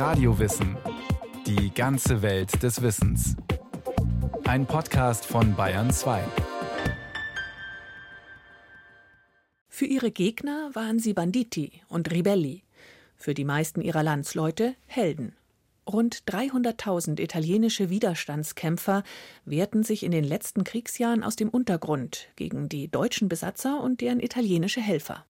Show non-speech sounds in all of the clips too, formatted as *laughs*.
Radiowissen. Die ganze Welt des Wissens. Ein Podcast von Bayern 2. Für ihre Gegner waren sie Banditi und Ribelli, für die meisten ihrer Landsleute Helden. Rund 300.000 italienische Widerstandskämpfer wehrten sich in den letzten Kriegsjahren aus dem Untergrund gegen die deutschen Besatzer und deren italienische Helfer.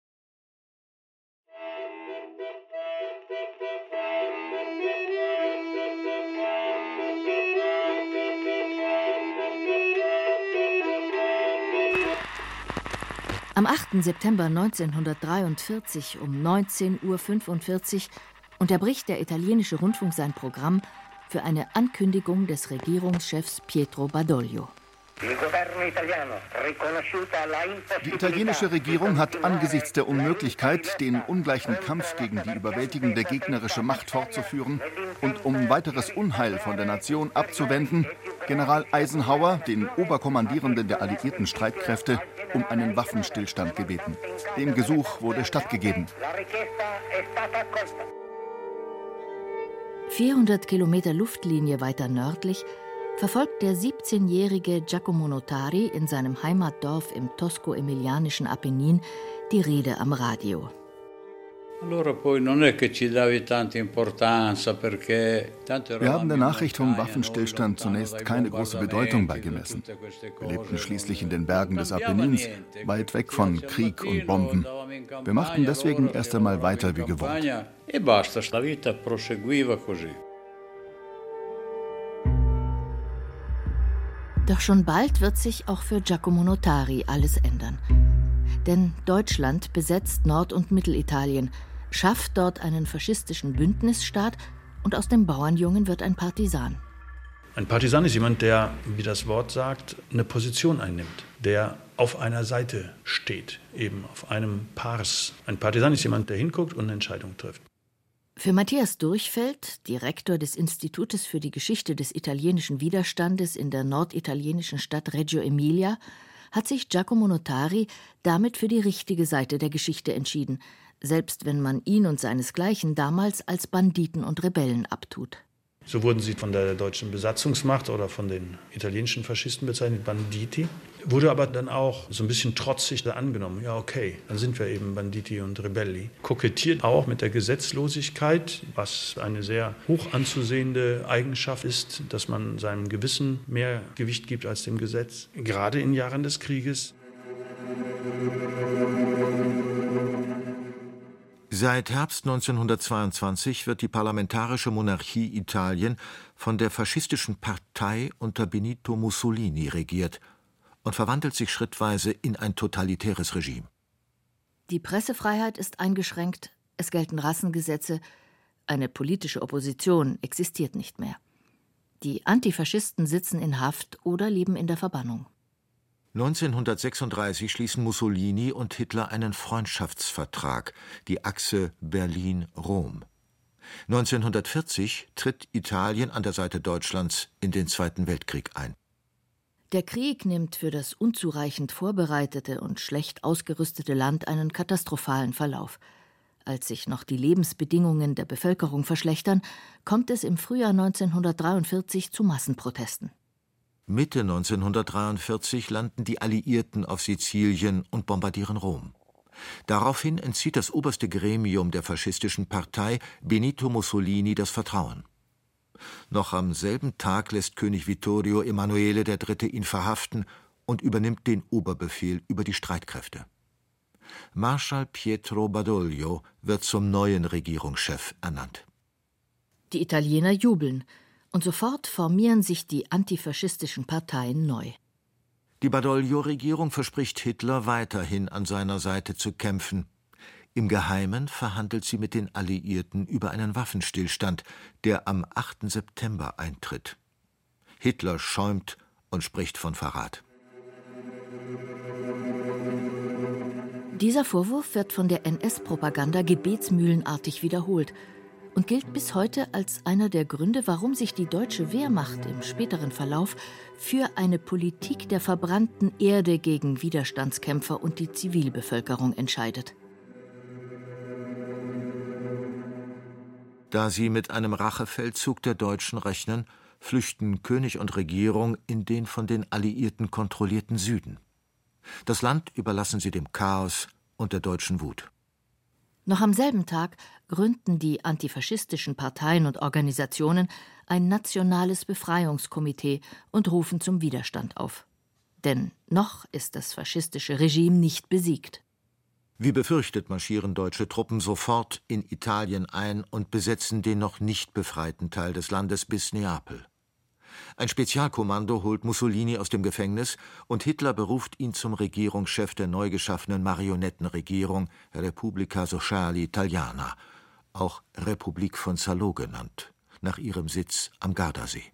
Am 8. September 1943 um 19.45 Uhr unterbricht der italienische Rundfunk sein Programm für eine Ankündigung des Regierungschefs Pietro Badoglio. Die italienische Regierung hat angesichts der Unmöglichkeit, den ungleichen Kampf gegen die überwältigende gegnerische Macht fortzuführen und um weiteres Unheil von der Nation abzuwenden, General Eisenhower, den Oberkommandierenden der alliierten Streitkräfte, um einen Waffenstillstand gebeten. Dem Gesuch wurde stattgegeben. 400 Kilometer Luftlinie weiter nördlich verfolgt der 17-jährige Giacomo Notari in seinem Heimatdorf im tosko-emilianischen Apennin die Rede am Radio. Wir haben der Nachricht vom Waffenstillstand zunächst keine große Bedeutung beigemessen. Wir lebten schließlich in den Bergen des Apennins, weit weg von Krieg und Bomben. Wir machten deswegen erst einmal weiter wie gewohnt. Doch schon bald wird sich auch für Giacomo Notari alles ändern. Denn Deutschland besetzt Nord- und Mittelitalien – schafft dort einen faschistischen Bündnisstaat und aus dem Bauernjungen wird ein Partisan. Ein Partisan ist jemand, der, wie das Wort sagt, eine Position einnimmt, der auf einer Seite steht, eben auf einem Pars. Ein Partisan ist jemand, der hinguckt und eine Entscheidung trifft. Für Matthias Durchfeld, Direktor des Institutes für die Geschichte des italienischen Widerstandes in der norditalienischen Stadt Reggio Emilia, hat sich Giacomo Notari damit für die richtige Seite der Geschichte entschieden, selbst wenn man ihn und seinesgleichen damals als Banditen und Rebellen abtut. So wurden sie von der deutschen Besatzungsmacht oder von den italienischen Faschisten bezeichnet, Banditi. Wurde aber dann auch so ein bisschen trotzig angenommen. Ja, okay, dann sind wir eben Banditi und Rebelli. Kokettiert auch mit der Gesetzlosigkeit, was eine sehr hoch anzusehende Eigenschaft ist, dass man seinem Gewissen mehr Gewicht gibt als dem Gesetz, gerade in Jahren des Krieges. Seit Herbst 1922 wird die parlamentarische Monarchie Italien von der faschistischen Partei unter Benito Mussolini regiert und verwandelt sich schrittweise in ein totalitäres Regime. Die Pressefreiheit ist eingeschränkt, es gelten Rassengesetze, eine politische Opposition existiert nicht mehr. Die Antifaschisten sitzen in Haft oder leben in der Verbannung. 1936 schließen Mussolini und Hitler einen Freundschaftsvertrag, die Achse Berlin-Rom. 1940 tritt Italien an der Seite Deutschlands in den Zweiten Weltkrieg ein. Der Krieg nimmt für das unzureichend vorbereitete und schlecht ausgerüstete Land einen katastrophalen Verlauf. Als sich noch die Lebensbedingungen der Bevölkerung verschlechtern, kommt es im Frühjahr 1943 zu Massenprotesten. Mitte 1943 landen die Alliierten auf Sizilien und bombardieren Rom. Daraufhin entzieht das oberste Gremium der faschistischen Partei Benito Mussolini das Vertrauen. Noch am selben Tag lässt König Vittorio Emanuele III. ihn verhaften und übernimmt den Oberbefehl über die Streitkräfte. Marschall Pietro Badoglio wird zum neuen Regierungschef ernannt. Die Italiener jubeln und sofort formieren sich die antifaschistischen Parteien neu. Die Badoglio-Regierung verspricht Hitler weiterhin an seiner Seite zu kämpfen. Im Geheimen verhandelt sie mit den Alliierten über einen Waffenstillstand, der am 8. September eintritt. Hitler schäumt und spricht von Verrat. Dieser Vorwurf wird von der NS-Propaganda gebetsmühlenartig wiederholt und gilt bis heute als einer der Gründe, warum sich die deutsche Wehrmacht im späteren Verlauf für eine Politik der verbrannten Erde gegen Widerstandskämpfer und die Zivilbevölkerung entscheidet. Da sie mit einem Rachefeldzug der Deutschen rechnen, flüchten König und Regierung in den von den Alliierten kontrollierten Süden. Das Land überlassen sie dem Chaos und der deutschen Wut. Noch am selben Tag gründen die antifaschistischen Parteien und Organisationen ein nationales Befreiungskomitee und rufen zum Widerstand auf. Denn noch ist das faschistische Regime nicht besiegt. Wie befürchtet marschieren deutsche Truppen sofort in Italien ein und besetzen den noch nicht befreiten Teil des Landes bis Neapel. Ein Spezialkommando holt Mussolini aus dem Gefängnis und Hitler beruft ihn zum Regierungschef der neu geschaffenen Marionettenregierung Repubblica Sociale Italiana, auch Republik von Salo genannt, nach ihrem Sitz am Gardasee.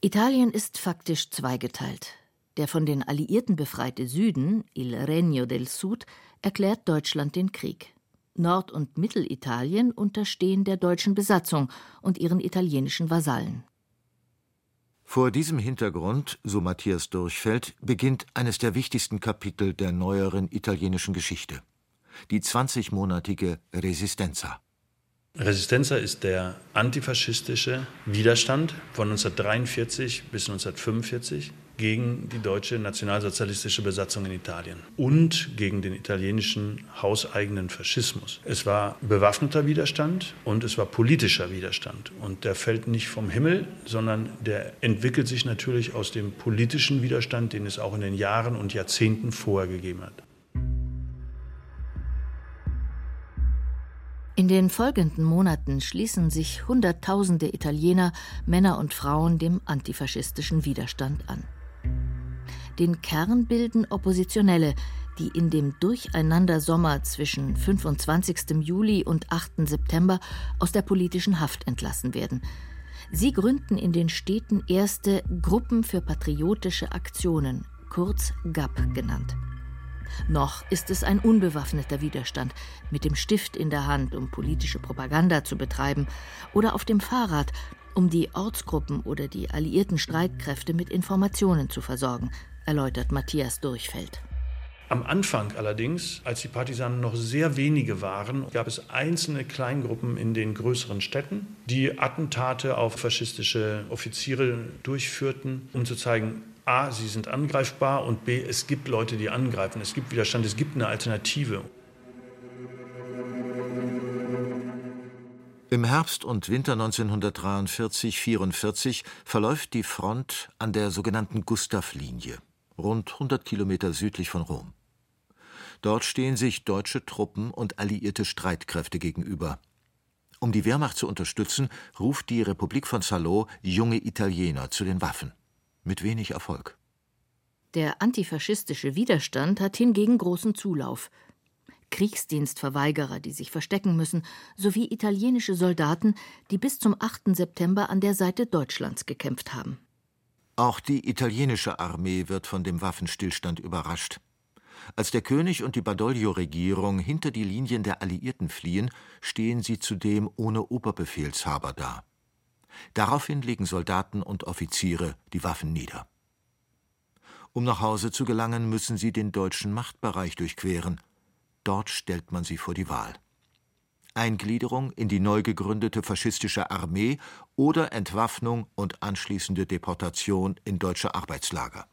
Italien ist faktisch zweigeteilt. Der von den Alliierten befreite Süden, Il Regno del Sud, erklärt Deutschland den Krieg. Nord- und Mittelitalien unterstehen der deutschen Besatzung und ihren italienischen Vasallen. Vor diesem Hintergrund, so Matthias Durchfeld, beginnt eines der wichtigsten Kapitel der neueren italienischen Geschichte. Die 20-monatige Resistenza. Resistenza ist der antifaschistische Widerstand von 1943 bis 1945 gegen die deutsche nationalsozialistische Besatzung in Italien und gegen den italienischen hauseigenen Faschismus. Es war bewaffneter Widerstand und es war politischer Widerstand. Und der fällt nicht vom Himmel, sondern der entwickelt sich natürlich aus dem politischen Widerstand, den es auch in den Jahren und Jahrzehnten vorher gegeben hat. In den folgenden Monaten schließen sich Hunderttausende Italiener, Männer und Frauen dem antifaschistischen Widerstand an. Den Kern bilden Oppositionelle, die in dem Durcheinandersommer zwischen 25. Juli und 8. September aus der politischen Haft entlassen werden. Sie gründen in den Städten erste Gruppen für patriotische Aktionen, kurz GAP genannt. Noch ist es ein unbewaffneter Widerstand, mit dem Stift in der Hand, um politische Propaganda zu betreiben, oder auf dem Fahrrad, um die Ortsgruppen oder die alliierten Streitkräfte mit Informationen zu versorgen, erläutert Matthias Durchfeld. Am Anfang allerdings, als die Partisanen noch sehr wenige waren, gab es einzelne Kleingruppen in den größeren Städten, die Attentate auf faschistische Offiziere durchführten, um zu zeigen, A, sie sind angreifbar und B, es gibt Leute, die angreifen, es gibt Widerstand, es gibt eine Alternative. Im Herbst und Winter 1943-44 verläuft die Front an der sogenannten Gustav-Linie, rund 100 Kilometer südlich von Rom. Dort stehen sich deutsche Truppen und alliierte Streitkräfte gegenüber. Um die Wehrmacht zu unterstützen, ruft die Republik von Salo junge Italiener zu den Waffen mit wenig Erfolg. Der antifaschistische Widerstand hat hingegen großen Zulauf. Kriegsdienstverweigerer, die sich verstecken müssen, sowie italienische Soldaten, die bis zum 8. September an der Seite Deutschlands gekämpft haben. Auch die italienische Armee wird von dem Waffenstillstand überrascht. Als der König und die Badoglio-Regierung hinter die Linien der Alliierten fliehen, stehen sie zudem ohne Oberbefehlshaber da. Daraufhin legen Soldaten und Offiziere die Waffen nieder. Um nach Hause zu gelangen, müssen sie den deutschen Machtbereich durchqueren. Dort stellt man sie vor die Wahl. Eingliederung in die neu gegründete faschistische Armee oder Entwaffnung und anschließende Deportation in deutsche Arbeitslager.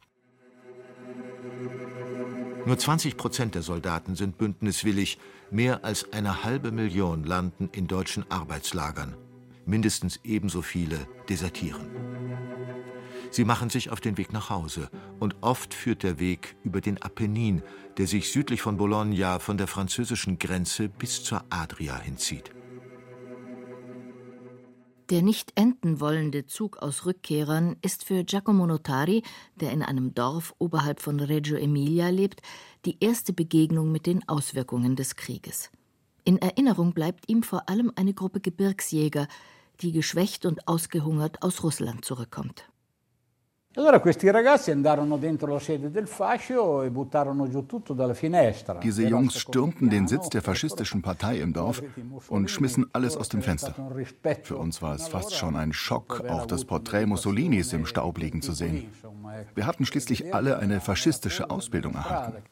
Nur 20 Prozent der Soldaten sind bündniswillig, mehr als eine halbe Million landen in deutschen Arbeitslagern mindestens ebenso viele desertieren. Sie machen sich auf den Weg nach Hause und oft führt der Weg über den Apennin, der sich südlich von Bologna von der französischen Grenze bis zur Adria hinzieht. Der nicht enden wollende Zug aus Rückkehrern ist für Giacomo Notari, der in einem Dorf oberhalb von Reggio Emilia lebt, die erste Begegnung mit den Auswirkungen des Krieges. In Erinnerung bleibt ihm vor allem eine Gruppe Gebirgsjäger, die geschwächt und ausgehungert aus Russland zurückkommt. E Diese Jungs stürmten den Sitz der faschistischen Partei im Dorf und schmissen alles aus dem Fenster. Für uns war es fast schon ein Schock, auch das Porträt Mussolinis im Staub liegen zu sehen. Wir hatten schließlich alle eine faschistische Ausbildung erhalten. *laughs*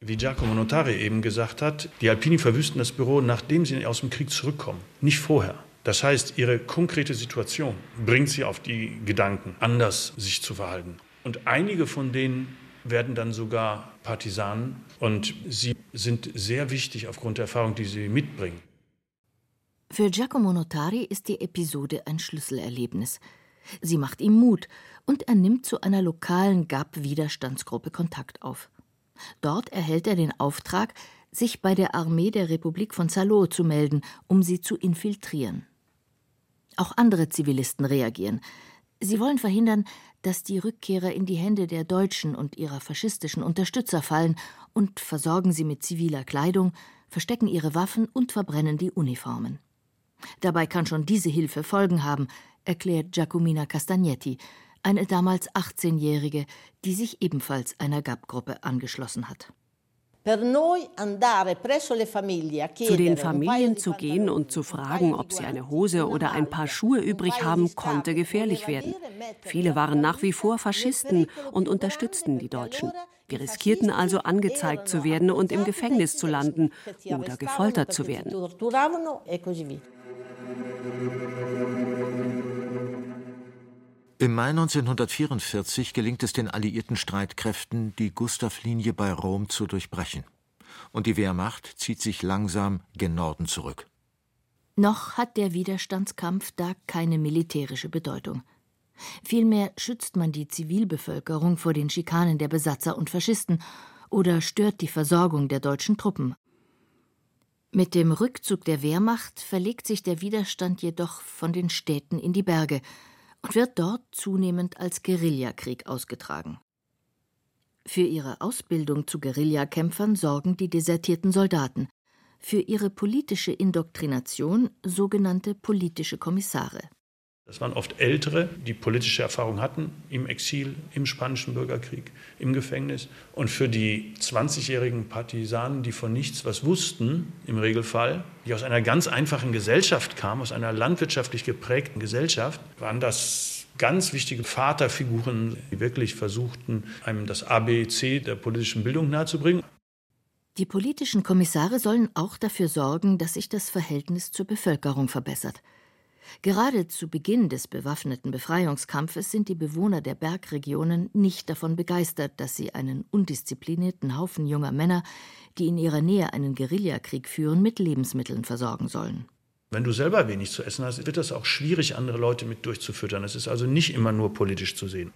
Wie Giacomo Notari eben gesagt hat, die Alpini verwüsten das Büro, nachdem sie aus dem Krieg zurückkommen, nicht vorher. Das heißt, ihre konkrete Situation bringt sie auf die Gedanken, anders sich zu verhalten. Und einige von denen werden dann sogar Partisanen und sie sind sehr wichtig aufgrund der Erfahrung, die sie mitbringen. Für Giacomo Notari ist die Episode ein Schlüsselerlebnis. Sie macht ihm Mut und er nimmt zu einer lokalen GAP-Widerstandsgruppe Kontakt auf. Dort erhält er den Auftrag, sich bei der Armee der Republik von Salo zu melden, um sie zu infiltrieren. Auch andere Zivilisten reagieren. Sie wollen verhindern, dass die Rückkehrer in die Hände der Deutschen und ihrer faschistischen Unterstützer fallen und versorgen sie mit ziviler Kleidung, verstecken ihre Waffen und verbrennen die Uniformen. Dabei kann schon diese Hilfe Folgen haben, erklärt Giacomina Castagnetti, eine damals 18-Jährige, die sich ebenfalls einer GAP-Gruppe angeschlossen hat. Zu den Familien zu gehen und zu fragen, ob sie eine Hose oder ein paar Schuhe übrig haben, konnte gefährlich werden. Viele waren nach wie vor Faschisten und unterstützten die Deutschen. Wir riskierten also angezeigt zu werden und im Gefängnis zu landen oder gefoltert zu werden. Im Mai 1944 gelingt es den alliierten Streitkräften, die Gustavlinie bei Rom zu durchbrechen. Und die Wehrmacht zieht sich langsam gen Norden zurück. Noch hat der Widerstandskampf da keine militärische Bedeutung. Vielmehr schützt man die Zivilbevölkerung vor den Schikanen der Besatzer und Faschisten oder stört die Versorgung der deutschen Truppen. Mit dem Rückzug der Wehrmacht verlegt sich der Widerstand jedoch von den Städten in die Berge und wird dort zunehmend als Guerillakrieg ausgetragen. Für ihre Ausbildung zu Guerillakämpfern sorgen die desertierten Soldaten, für ihre politische Indoktrination sogenannte politische Kommissare. Das waren oft Ältere, die politische Erfahrung hatten im Exil, im Spanischen Bürgerkrieg, im Gefängnis. Und für die 20-jährigen Partisanen, die von nichts was wussten, im Regelfall, die aus einer ganz einfachen Gesellschaft kamen, aus einer landwirtschaftlich geprägten Gesellschaft, waren das ganz wichtige Vaterfiguren, die wirklich versuchten, einem das ABC der politischen Bildung nahezubringen. Die politischen Kommissare sollen auch dafür sorgen, dass sich das Verhältnis zur Bevölkerung verbessert. Gerade zu Beginn des bewaffneten Befreiungskampfes sind die Bewohner der Bergregionen nicht davon begeistert, dass sie einen undisziplinierten Haufen junger Männer, die in ihrer Nähe einen Guerillakrieg führen, mit Lebensmitteln versorgen sollen. Wenn du selber wenig zu essen hast, wird das auch schwierig, andere Leute mit durchzufüttern. Es ist also nicht immer nur politisch zu sehen.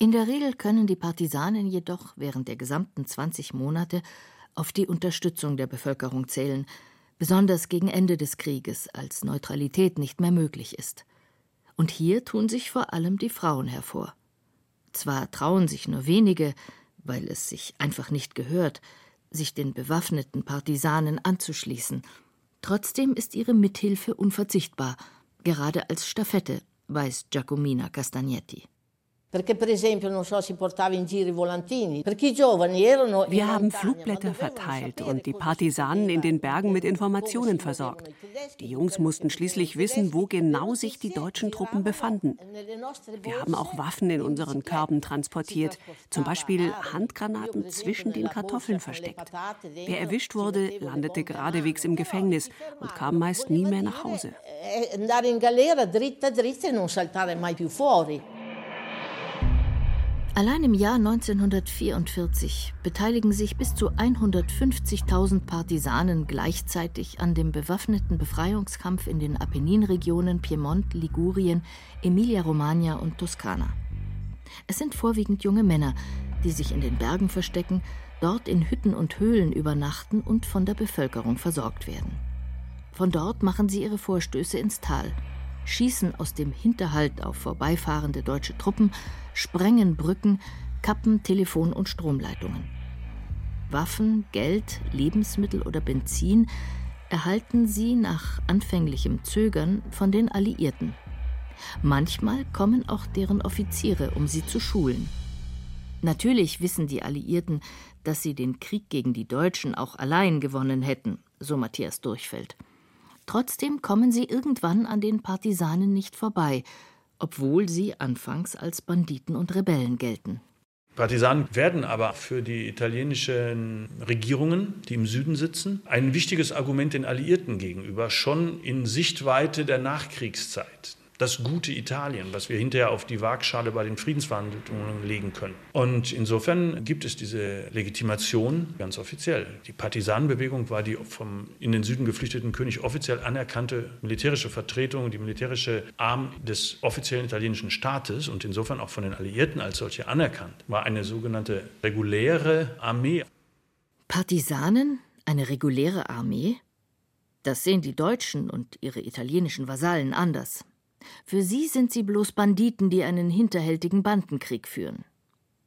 In der Regel können die Partisanen jedoch während der gesamten 20 Monate auf die Unterstützung der Bevölkerung zählen, besonders gegen Ende des Krieges, als Neutralität nicht mehr möglich ist. Und hier tun sich vor allem die Frauen hervor. Zwar trauen sich nur wenige, weil es sich einfach nicht gehört, sich den bewaffneten Partisanen anzuschließen, trotzdem ist ihre Mithilfe unverzichtbar, gerade als Stafette, weiß Giacomina Castagnetti. Wir haben Flugblätter verteilt und die Partisanen in den Bergen mit Informationen versorgt. Die Jungs mussten schließlich wissen, wo genau sich die deutschen Truppen befanden. Wir haben auch Waffen in unseren Körben transportiert, zum Beispiel Handgranaten zwischen den Kartoffeln versteckt. Wer erwischt wurde, landete geradewegs im Gefängnis und kam meist nie mehr nach Hause. Andare in galera dritta dritta e non saltare mai più fuori. Allein im Jahr 1944 beteiligen sich bis zu 150.000 Partisanen gleichzeitig an dem bewaffneten Befreiungskampf in den Apenninregionen Piemont, Ligurien, Emilia-Romagna und Toskana. Es sind vorwiegend junge Männer, die sich in den Bergen verstecken, dort in Hütten und Höhlen übernachten und von der Bevölkerung versorgt werden. Von dort machen sie ihre Vorstöße ins Tal – schießen aus dem Hinterhalt auf vorbeifahrende deutsche Truppen, sprengen Brücken, kappen Telefon- und Stromleitungen. Waffen, Geld, Lebensmittel oder Benzin erhalten sie nach anfänglichem Zögern von den Alliierten. Manchmal kommen auch deren Offiziere, um sie zu schulen. Natürlich wissen die Alliierten, dass sie den Krieg gegen die Deutschen auch allein gewonnen hätten, so Matthias Durchfeld. Trotzdem kommen sie irgendwann an den Partisanen nicht vorbei, obwohl sie anfangs als Banditen und Rebellen gelten. Partisanen werden aber für die italienischen Regierungen, die im Süden sitzen, ein wichtiges Argument den Alliierten gegenüber, schon in Sichtweite der Nachkriegszeit das gute Italien, was wir hinterher auf die Waagschale bei den Friedensverhandlungen legen können. Und insofern gibt es diese Legitimation ganz offiziell. Die Partisanenbewegung war die vom in den Süden geflüchteten König offiziell anerkannte militärische Vertretung, die militärische Arm des offiziellen italienischen Staates und insofern auch von den Alliierten als solche anerkannt, war eine sogenannte reguläre Armee. Partisanen? Eine reguläre Armee? Das sehen die Deutschen und ihre italienischen Vasallen anders. Für sie sind sie bloß Banditen, die einen hinterhältigen Bandenkrieg führen.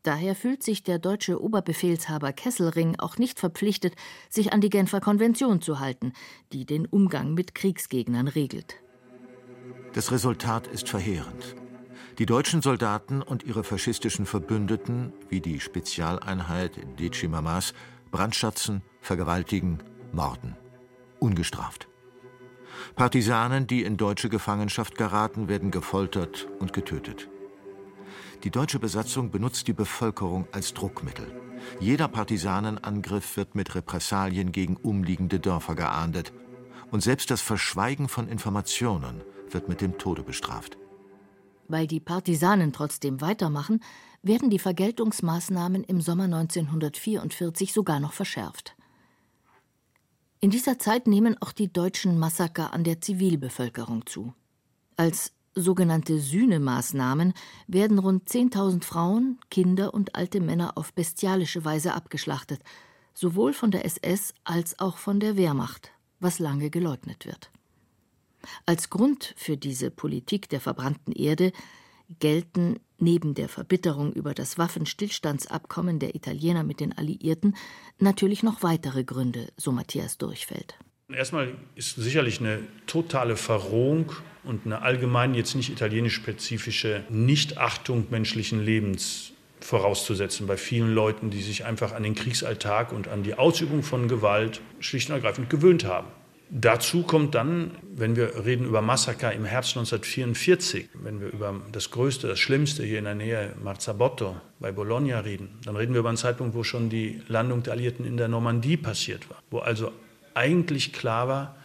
Daher fühlt sich der deutsche Oberbefehlshaber Kesselring auch nicht verpflichtet, sich an die Genfer Konvention zu halten, die den Umgang mit Kriegsgegnern regelt. Das Resultat ist verheerend. Die deutschen Soldaten und ihre faschistischen Verbündeten, wie die Spezialeinheit Decimamas, brandschatzen, vergewaltigen, morden. Ungestraft. Partisanen, die in deutsche Gefangenschaft geraten, werden gefoltert und getötet. Die deutsche Besatzung benutzt die Bevölkerung als Druckmittel. Jeder Partisanenangriff wird mit Repressalien gegen umliegende Dörfer geahndet. Und selbst das Verschweigen von Informationen wird mit dem Tode bestraft. Weil die Partisanen trotzdem weitermachen, werden die Vergeltungsmaßnahmen im Sommer 1944 sogar noch verschärft. In dieser Zeit nehmen auch die deutschen Massaker an der Zivilbevölkerung zu. Als sogenannte Sühnemaßnahmen werden rund 10.000 Frauen, Kinder und alte Männer auf bestialische Weise abgeschlachtet, sowohl von der SS als auch von der Wehrmacht, was lange geleugnet wird. Als Grund für diese Politik der verbrannten Erde gelten neben der Verbitterung über das Waffenstillstandsabkommen der Italiener mit den Alliierten natürlich noch weitere Gründe, so Matthias Durchfeld. Erstmal ist sicherlich eine totale Verrohung und eine allgemein jetzt nicht italienisch-spezifische Nichtachtung menschlichen Lebens vorauszusetzen bei vielen Leuten, die sich einfach an den Kriegsalltag und an die Ausübung von Gewalt schlicht und ergreifend gewöhnt haben. Dazu kommt dann, wenn wir reden über Massaker im Herbst 1944, wenn wir über das Größte, das Schlimmste hier in der Nähe Marzabotto bei Bologna reden, dann reden wir über einen Zeitpunkt, wo schon die Landung der Alliierten in der Normandie passiert war, wo also eigentlich klar war,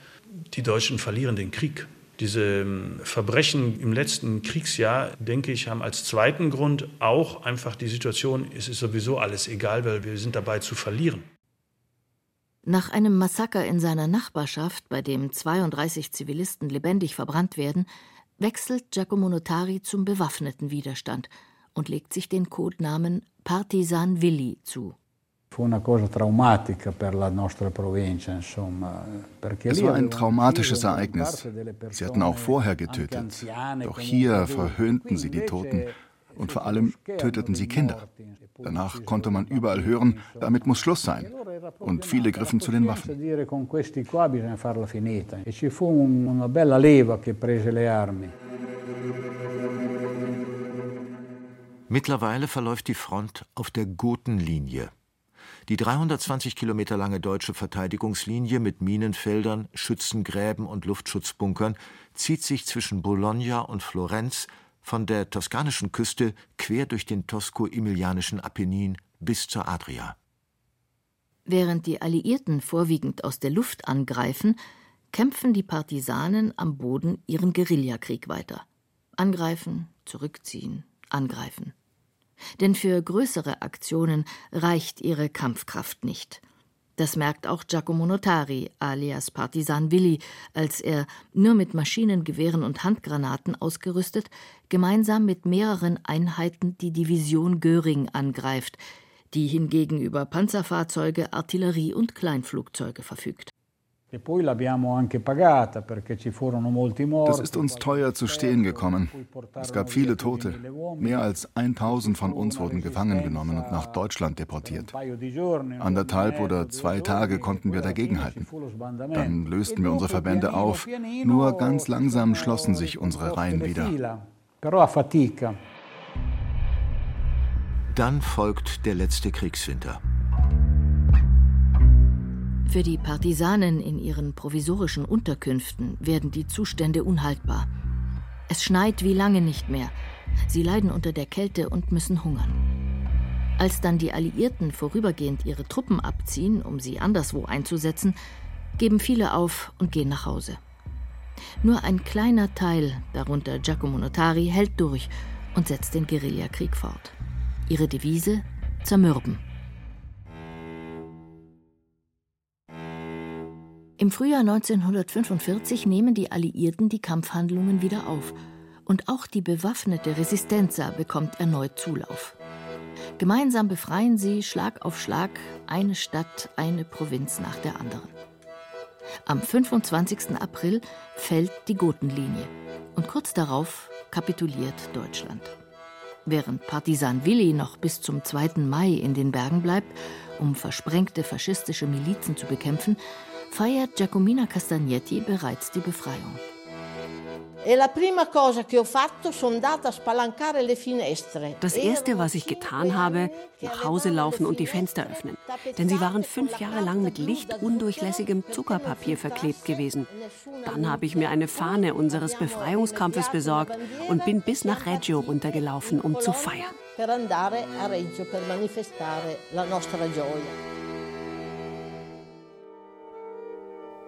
die Deutschen verlieren den Krieg. Diese ähm, Verbrechen im letzten Kriegsjahr, denke ich, haben als zweiten Grund auch einfach die Situation, es ist sowieso alles egal, weil wir sind dabei zu verlieren. Nach einem Massaker in seiner Nachbarschaft, bei dem 32 Zivilisten lebendig verbrannt werden, wechselt Giacomo Notari zum bewaffneten Widerstand und legt sich den Codenamen Partisan Willi zu. Es war ein traumatisches Ereignis. Sie hatten auch vorher getötet. Doch hier verhöhnten sie die Toten und vor allem töteten sie Kinder. Danach konnte man überall hören, damit muss Schluss sein. Und viele griffen zu den Waffen. Mittlerweile verläuft die Front auf der Gotenlinie. Die 320 Kilometer lange deutsche Verteidigungslinie mit Minenfeldern, Schützengräben und Luftschutzbunkern zieht sich zwischen Bologna und Florenz von der toskanischen Küste quer durch den tosko-emilianischen Apennin bis zur Adria. Während die Alliierten vorwiegend aus der Luft angreifen, kämpfen die Partisanen am Boden ihren Guerillakrieg weiter. Angreifen, zurückziehen, angreifen. Denn für größere Aktionen reicht ihre Kampfkraft nicht. Das merkt auch Giacomo Notari, alias Partisan Willi, als er, nur mit Maschinengewehren und Handgranaten ausgerüstet, gemeinsam mit mehreren Einheiten die Division Göring angreift, die hingegen über Panzerfahrzeuge, Artillerie und Kleinflugzeuge verfügt. Das ist uns teuer zu stehen gekommen. Es gab viele Tote. Mehr als 1000 von uns wurden gefangen genommen und nach Deutschland deportiert. Anderthalb oder zwei Tage konnten wir dagegenhalten. Dann lösten wir unsere Verbände auf. Nur ganz langsam schlossen sich unsere Reihen wieder. Dann folgt der letzte Kriegswinter. Für die Partisanen in ihren provisorischen Unterkünften werden die Zustände unhaltbar. Es schneit wie lange nicht mehr. Sie leiden unter der Kälte und müssen hungern. Als dann die Alliierten vorübergehend ihre Truppen abziehen, um sie anderswo einzusetzen, geben viele auf und gehen nach Hause. Nur ein kleiner Teil, darunter Giacomo Notari, hält durch und setzt den Guerillakrieg fort. Ihre Devise zermürben. Im Frühjahr 1945 nehmen die Alliierten die Kampfhandlungen wieder auf und auch die bewaffnete Resistenza bekommt erneut Zulauf. Gemeinsam befreien sie Schlag auf Schlag eine Stadt, eine Provinz nach der anderen. Am 25. April fällt die Gotenlinie und kurz darauf kapituliert Deutschland. Während Partisan Willi noch bis zum 2. Mai in den Bergen bleibt, um versprengte faschistische Milizen zu bekämpfen, feiert Giacomina Castagnetti bereits die Befreiung. E das erste, was ich getan habe, nach Hause laufen und die Fenster öffnen. Denn sie waren fünf Jahre lang mit lichtundurchlässigem Zuckerpapier verklebt gewesen. Dann habe ich mir eine Fahne unseres Befreiungskampfes besorgt und bin bis nach Reggio runtergelaufen, um zu feiern. Per andare a Reggio per manifestare la nostra gioia.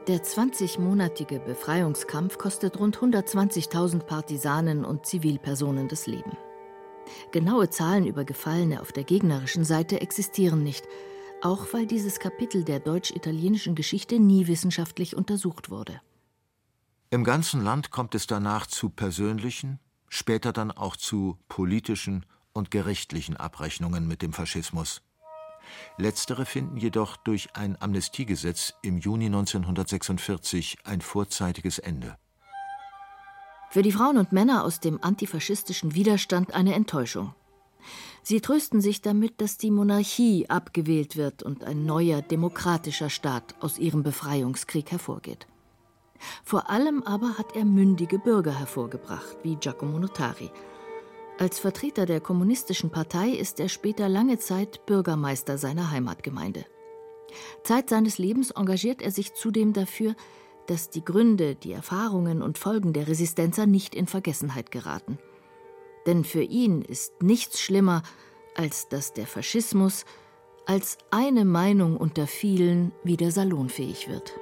Der 20-monatige Befreiungskampf kostet rund 120.000 Partisanen und Zivilpersonen das Leben. Genaue Zahlen über Gefallene auf der gegnerischen Seite existieren nicht, auch weil dieses Kapitel der deutsch-italienischen Geschichte nie wissenschaftlich untersucht wurde. Im ganzen Land kommt es danach zu persönlichen, später dann auch zu politischen und gerichtlichen Abrechnungen mit dem Faschismus. Letztere finden jedoch durch ein Amnestiegesetz im Juni 1946 ein vorzeitiges Ende. Für die Frauen und Männer aus dem antifaschistischen Widerstand eine Enttäuschung. Sie trösten sich damit, dass die Monarchie abgewählt wird und ein neuer demokratischer Staat aus ihrem Befreiungskrieg hervorgeht. Vor allem aber hat er mündige Bürger hervorgebracht, wie Giacomo Notari, als Vertreter der Kommunistischen Partei ist er später lange Zeit Bürgermeister seiner Heimatgemeinde. Zeit seines Lebens engagiert er sich zudem dafür, dass die Gründe, die Erfahrungen und Folgen der Resistenzer nicht in Vergessenheit geraten. Denn für ihn ist nichts schlimmer, als dass der Faschismus als eine Meinung unter vielen wieder salonfähig wird.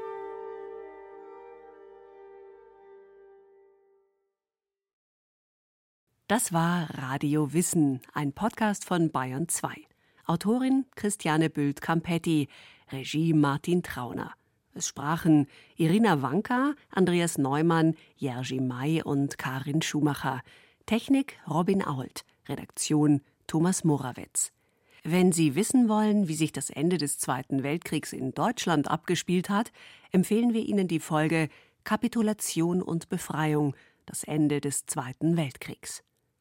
Das war Radio Wissen, ein Podcast von Bayern 2. Autorin Christiane Bült-Campetti, Regie Martin Trauner. Es sprachen Irina Wanka, Andreas Neumann, Jerzy May und Karin Schumacher. Technik Robin Ault. Redaktion Thomas Morawetz. Wenn Sie wissen wollen, wie sich das Ende des Zweiten Weltkriegs in Deutschland abgespielt hat, empfehlen wir Ihnen die Folge Kapitulation und Befreiung, das Ende des Zweiten Weltkriegs.